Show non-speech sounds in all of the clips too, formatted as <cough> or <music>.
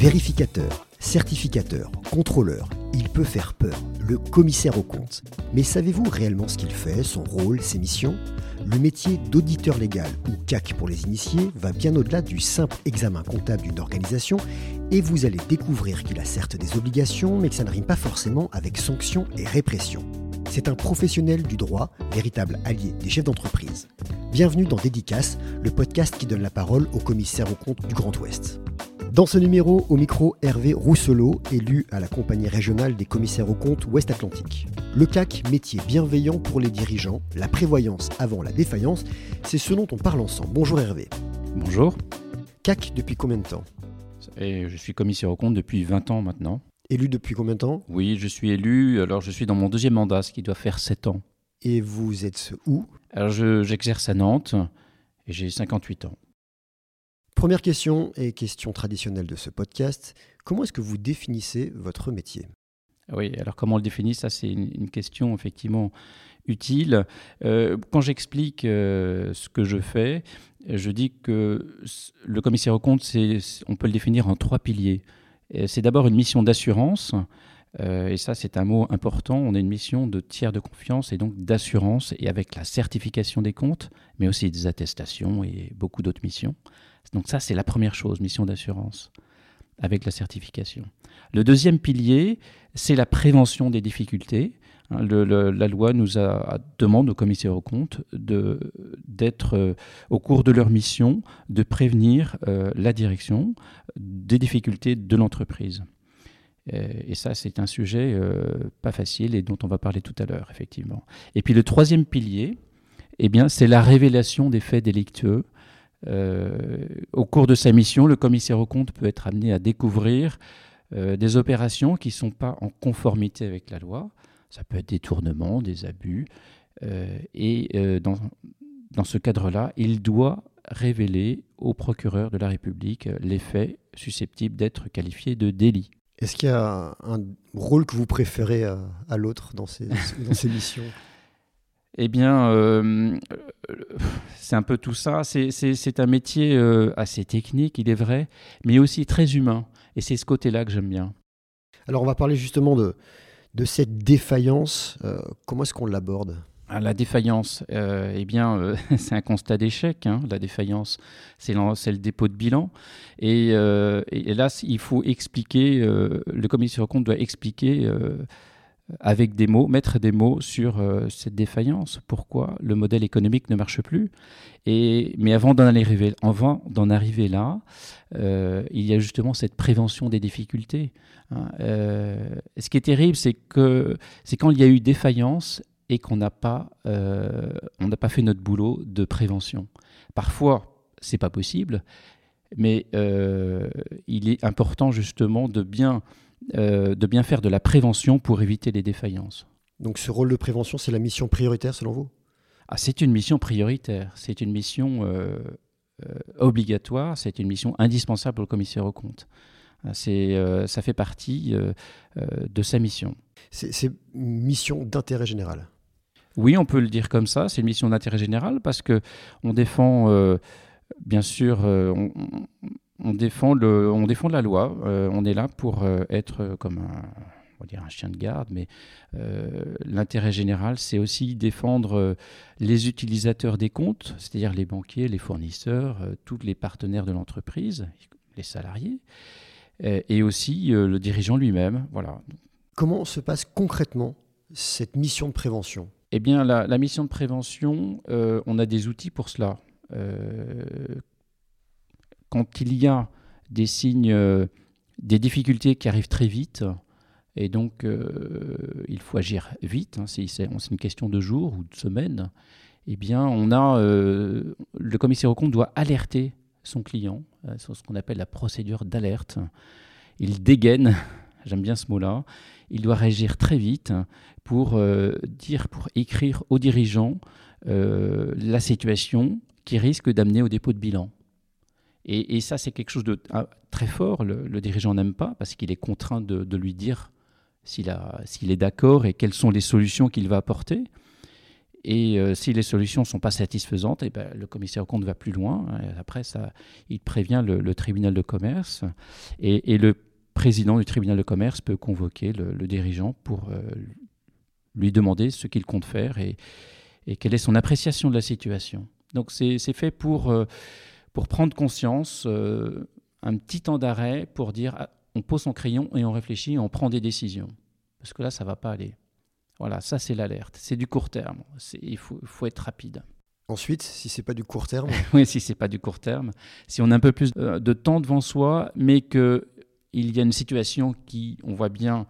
Vérificateur, certificateur, contrôleur, il peut faire peur, le commissaire au compte. Mais savez-vous réellement ce qu'il fait, son rôle, ses missions? Le métier d'auditeur légal, ou CAC pour les initiés, va bien au-delà du simple examen comptable d'une organisation, et vous allez découvrir qu'il a certes des obligations, mais que ça ne rime pas forcément avec sanctions et répression. C'est un professionnel du droit, véritable allié des chefs d'entreprise. Bienvenue dans Dédicace, le podcast qui donne la parole au commissaire au compte du Grand Ouest. Dans ce numéro, au micro, Hervé Rousselot, élu à la compagnie régionale des commissaires aux comptes Ouest-Atlantique. Le CAC, métier bienveillant pour les dirigeants, la prévoyance avant la défaillance, c'est ce dont on parle ensemble. Bonjour Hervé. Bonjour. CAC depuis combien de temps? Et je suis commissaire aux comptes depuis 20 ans maintenant. Élu depuis combien de temps? Oui, je suis élu, alors je suis dans mon deuxième mandat, ce qui doit faire 7 ans. Et vous êtes où? Alors j'exerce à Nantes et j'ai 58 ans. Première question et question traditionnelle de ce podcast. Comment est-ce que vous définissez votre métier? Oui, alors comment on le définit? Ça, c'est une, question effectivement utile. Euh, quand j'explique euh, ce que je fais, je dis que le commissaire au compte, on peut le définir en trois piliers. C'est d'abord une mission d'assurance. Euh, et ça, c'est un mot important. On a une mission de tiers de confiance et donc d'assurance, et avec la certification des comptes, mais aussi des attestations et beaucoup d'autres missions. Donc ça, c'est la première chose, mission d'assurance, avec la certification. Le deuxième pilier, c'est la prévention des difficultés. Hein, la loi nous a, demande aux commissaires aux comptes d'être euh, au cours de leur mission, de prévenir euh, la direction des difficultés de l'entreprise. Et ça, c'est un sujet euh, pas facile et dont on va parler tout à l'heure, effectivement. Et puis le troisième pilier, eh bien, c'est la révélation des faits délictueux euh, au cours de sa mission, le commissaire au compte peut être amené à découvrir euh, des opérations qui ne sont pas en conformité avec la loi. Ça peut être des tournements, des abus. Euh, et dans, dans ce cadre-là, il doit révéler au procureur de la République les faits susceptibles d'être qualifiés de délit. Est-ce qu'il y a un rôle que vous préférez à, à l'autre dans ces, <laughs> dans ces missions? Eh bien, euh, c'est un peu tout ça. C'est un métier euh, assez technique, il est vrai, mais aussi très humain. Et c'est ce côté-là que j'aime bien. Alors, on va parler justement de, de cette défaillance. Euh, comment est-ce qu'on l'aborde? La défaillance, eh bien, <laughs> c'est un constat d'échec. Hein, la défaillance, c'est le, dépôt de bilan. Et, et, là, il faut expliquer, le commissaire compte doit expliquer avec des mots, mettre des mots sur euh, cette défaillance, pourquoi le modèle économique ne marche plus? Et, mais avant d'en arriver, arriver là, euh, il y a justement cette prévention des difficultés. Hein. Euh, ce qui est terrible, c'est que c'est quand il y a eu défaillance et qu'on n'a pas, on n'a pas fait notre boulot de prévention. Parfois, c'est pas possible, mais il est important justement de bien euh, de bien faire de la prévention pour éviter les défaillances. Donc ce rôle de prévention, c'est la mission prioritaire selon vous? Ah, C'est une mission prioritaire, c'est une mission euh, euh, obligatoire, c'est une mission indispensable pour le commissaire aux comptes. Ah, ça fait partie de sa mission. C'est une mission d'intérêt général? Oui, on peut le dire comme ça, c'est une mission d'intérêt général parce qu'on défend, bien sûr, on défend, le, on défend la loi. Euh, on est là pour euh, être comme un, on va dire un chien de garde, mais euh, l'intérêt général, c'est aussi défendre les utilisateurs des comptes, c'est-à-dire les banquiers, les fournisseurs, tous les partenaires de l'entreprise, les salariés, et aussi le dirigeant lui-même. Voilà. Comment se passe concrètement cette mission de prévention? Eh bien, la, mission de prévention, on a des outils pour cela quand il y a des signes, euh, des difficultés qui arrivent très vite, et donc euh, il faut agir vite, hein, c'est une question de jours ou de semaines, eh bien on a, euh, le commissaire au compte doit alerter son client sur ce qu'on appelle la procédure d'alerte. Il dégaine, j'aime bien ce mot-là, il doit réagir très vite pour dire, pour écrire aux dirigeants la situation qui risque d'amener au dépôt de bilan. Et, ça, c'est quelque chose de ah, très fort. Le, dirigeant n'aime pas parce qu'il est contraint de, lui dire s'il est d'accord et quelles sont les solutions qu'il va apporter. Et euh, si les solutions ne sont pas satisfaisantes, eh ben, le commissaire au compte va plus loin. Après, il prévient le, tribunal de commerce. Et, le président du tribunal de commerce peut convoquer le, dirigeant pour euh, lui demander ce qu'il compte faire et, quelle est son appréciation de la situation. Donc c'est fait pour, euh, pour prendre conscience, un petit temps d'arrêt pour dire ah, on pose son crayon et on réfléchit, on prend des décisions. Parce que là, ça ne va pas aller. Voilà, ça c'est l'alerte. C'est du court terme. Il faut, faut, être rapide. Ensuite, si c'est pas du court terme <laughs> Oui, si c'est pas du court terme, si on a un peu plus euh, de temps devant soi, mais qu'il y a une situation qui, on voit bien,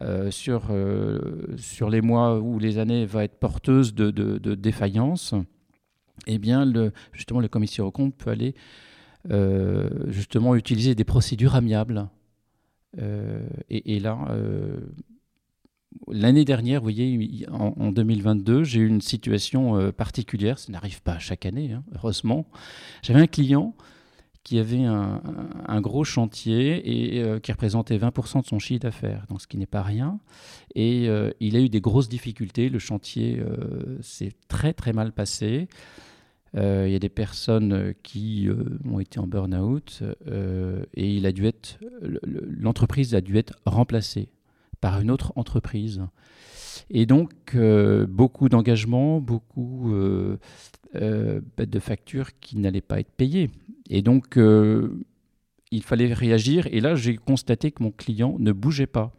euh, sur, euh, sur les mois ou les années, va être porteuse de, de, défaillance, eh bien, justement, le commissaire au compte peut aller justement utiliser des procédures amiables. Et, là, L'année dernière, vous voyez, en, 2022, j'ai eu une situation euh, particulière. Ça n'arrive pas chaque année, hein, heureusement. J'avais un client qui avait un, gros chantier et euh, qui représentait 20% de son chiffre d'affaires, donc ce qui n'est pas rien. Et euh, il a eu des grosses difficultés. Le chantier s'est très très mal passé. Il y a des personnes qui ont été en burn-out et l'entreprise a dû être remplacée par une autre entreprise. Et donc, euh, beaucoup d'engagements, beaucoup euh, euh, de factures qui n'allaient pas être payées. Et donc, il fallait réagir. Et là, j'ai constaté que mon client ne bougeait pas.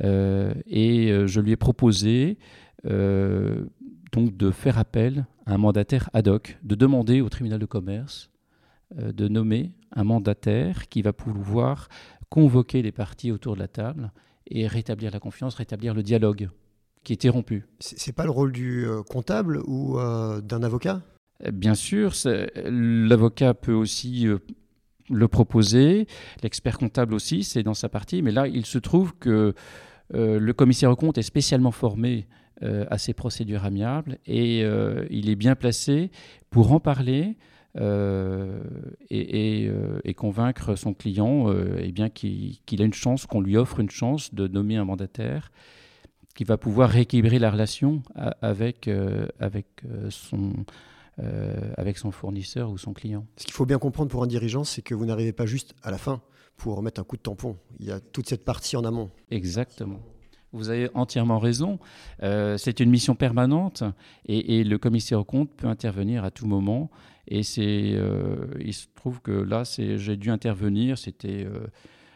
et je lui ai proposé donc de faire appel à un mandataire ad hoc, de demander au tribunal de commerce de nommer un mandataire qui va pouvoir convoquer les parties autour de la table et rétablir la confiance, rétablir le dialogue qui était rompu. C'est pas le rôle du euh, comptable ou euh, d'un avocat? Euh, Bien sûr, l'avocat peut aussi le proposer, l'expert comptable aussi, c'est dans sa partie, mais là, il se trouve que le commissaire au compte est spécialement formé à ces procédures amiables et il est bien placé pour en parler, euh, euh, et, convaincre son client euh, eh bien qu'il a une chance, qu'on lui offre une chance de nommer un mandataire qui va pouvoir rééquilibrer la relation avec, avec, son, avec son fournisseur ou son client. Ce qu'il faut bien comprendre pour un dirigeant, c'est que vous n'arrivez pas juste à la fin pour mettre un coup de tampon. Il y a toute cette partie en amont. Exactement. Vous avez entièrement raison. c'est une mission permanente et, et, le commissaire au compte peut intervenir à tout moment et c'est, euh, il se trouve que là, j'ai dû intervenir. C'était euh,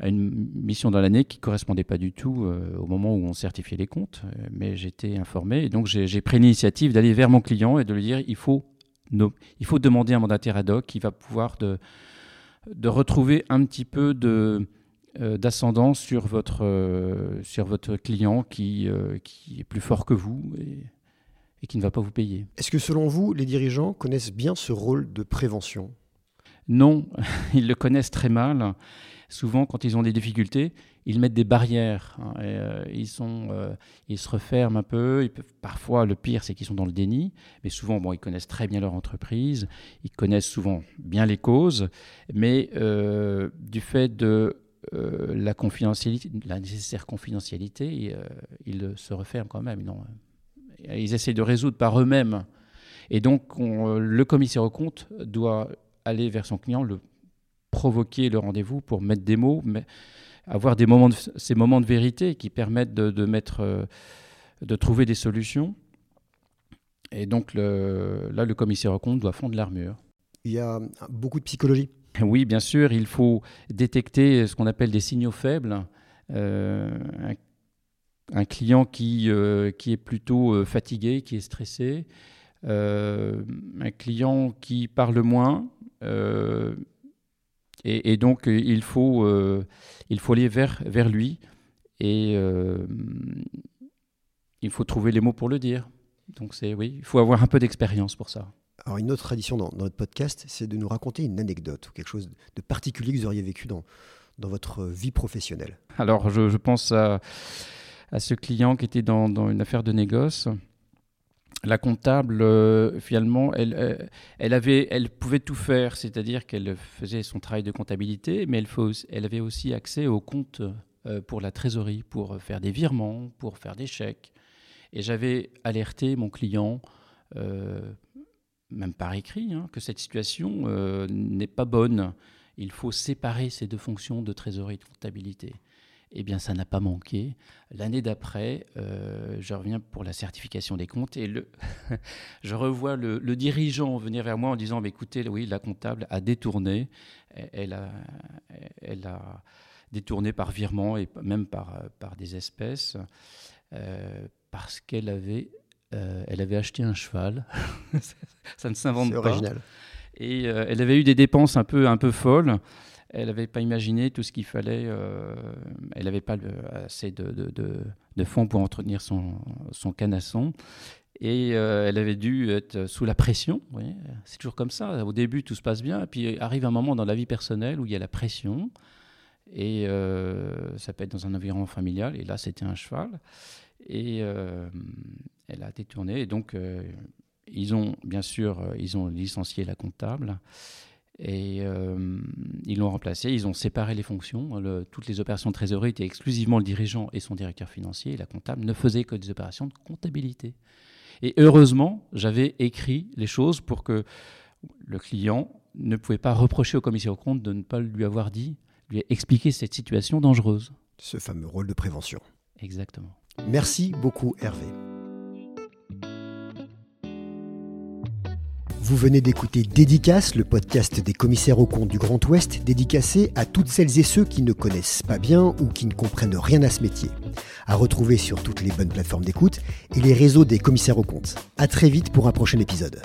à une mission dans l'année qui correspondait pas du tout euh, au moment où on certifiait les comptes, mais j'étais informé. Et donc, j'ai pris l'initiative d'aller vers mon client et de lui dire il faut, il faut demander un mandataire ad hoc qui va pouvoir de, de retrouver un petit peu de d'ascendant sur votre, sur votre client qui, qui est plus fort que vous. Et, et qui ne va pas vous payer. Est-ce que selon vous, les dirigeants connaissent bien ce rôle de prévention? Non, <laughs> ils le connaissent très mal. Souvent, quand ils ont des difficultés, ils mettent des barrières. Hein, euh, ils, sont, euh, ils se referment un peu. Ils peuvent, parfois, le pire, c'est qu'ils sont dans le déni. Mais souvent, bon, ils connaissent très bien leur entreprise. Ils connaissent souvent bien les causes. Mais euh, du fait de la, confidentialité, la nécessaire confidentialité, ils se referment quand même. Ils essaient de résoudre par eux-mêmes. Et donc, le commissaire au compte doit aller vers son client, provoquer le rendez-vous pour mettre des mots, mais avoir des moments ces moments de vérité qui permettent de, mettre, euh, de trouver des solutions. Et donc le, là, le commissaire au compte doit fondre l'armure. Il y a beaucoup de psychologie. Oui, bien sûr, il faut détecter ce qu'on appelle des signaux faibles. Euh, un client qui, euh, qui est plutôt fatigué, qui est stressé, euh, un client qui parle moins. Et, donc, il faut, il faut aller vers, vers lui et il faut trouver les mots pour le dire. Donc, c'est oui, il faut avoir un peu d'expérience pour ça. Alors, une autre tradition dans, notre podcast, c'est de nous raconter une anecdote ou quelque chose de particulier que vous auriez vécu dans, dans votre vie professionnelle. Alors, je, je pense à à ce client qui était dans, une affaire de négoce. La comptable, euh, finalement, elle, euh, elle, pouvait tout faire, c'est-à-dire qu'elle faisait son travail de comptabilité, mais elle, elle avait aussi accès aux comptes euh, pour la trésorerie, pour faire des virements, pour faire des chèques. Et j'avais alerté mon client, même par écrit, hein, que cette situation n'est pas bonne. Il faut séparer ces deux fonctions de trésorerie et de comptabilité eh bien, ça n'a pas manqué. L'année d'après, euh, je reviens pour la certification des comptes et le <laughs> je revois le, dirigeant venir vers moi en disant Écoutez, oui, la comptable a détourné. Elle a, elle a détourné par virement et même par, par des espèces euh, parce qu'elle avait, euh, elle avait acheté un cheval. <laughs> ça ne s'invente pas. original. Et elle avait eu des dépenses un peu, un peu folles. Elle n'avait pas imaginé tout ce qu'il fallait. Euh, elle n'avait pas assez de, fonds pour entretenir son, son canasson. Et euh, elle avait dû être sous la pression. C'est toujours comme ça. Au début, tout se passe bien. Puis arrive un moment dans la vie personnelle où il y a la pression. Et euh, ça peut être dans un environnement familial. Et là, c'était un cheval. Et elle a détourné. Et donc, ils ont, bien sûr, ils ont licencié la comptable. Et euh, ils l'ont remplacé, ils ont séparé les fonctions. toutes les opérations de trésorerie étaient exclusivement le dirigeant et son directeur financier. Et la comptable ne faisait que des opérations de comptabilité. Et heureusement, j'avais écrit les choses pour que le client ne pouvait pas reprocher au commissaire aux comptes de ne pas lui avoir dit, lui expliquer cette situation dangereuse. Ce fameux rôle de prévention. Exactement. Merci beaucoup Hervé. Vous venez d'écouter Dédicace, le podcast des commissaires aux comptes du Grand Ouest, dédicacé à toutes celles et ceux qui ne connaissent pas bien ou qui ne comprennent rien à ce métier. À retrouver sur toutes les bonnes plateformes d'écoute et les réseaux des commissaires aux comptes. À très vite pour un prochain épisode.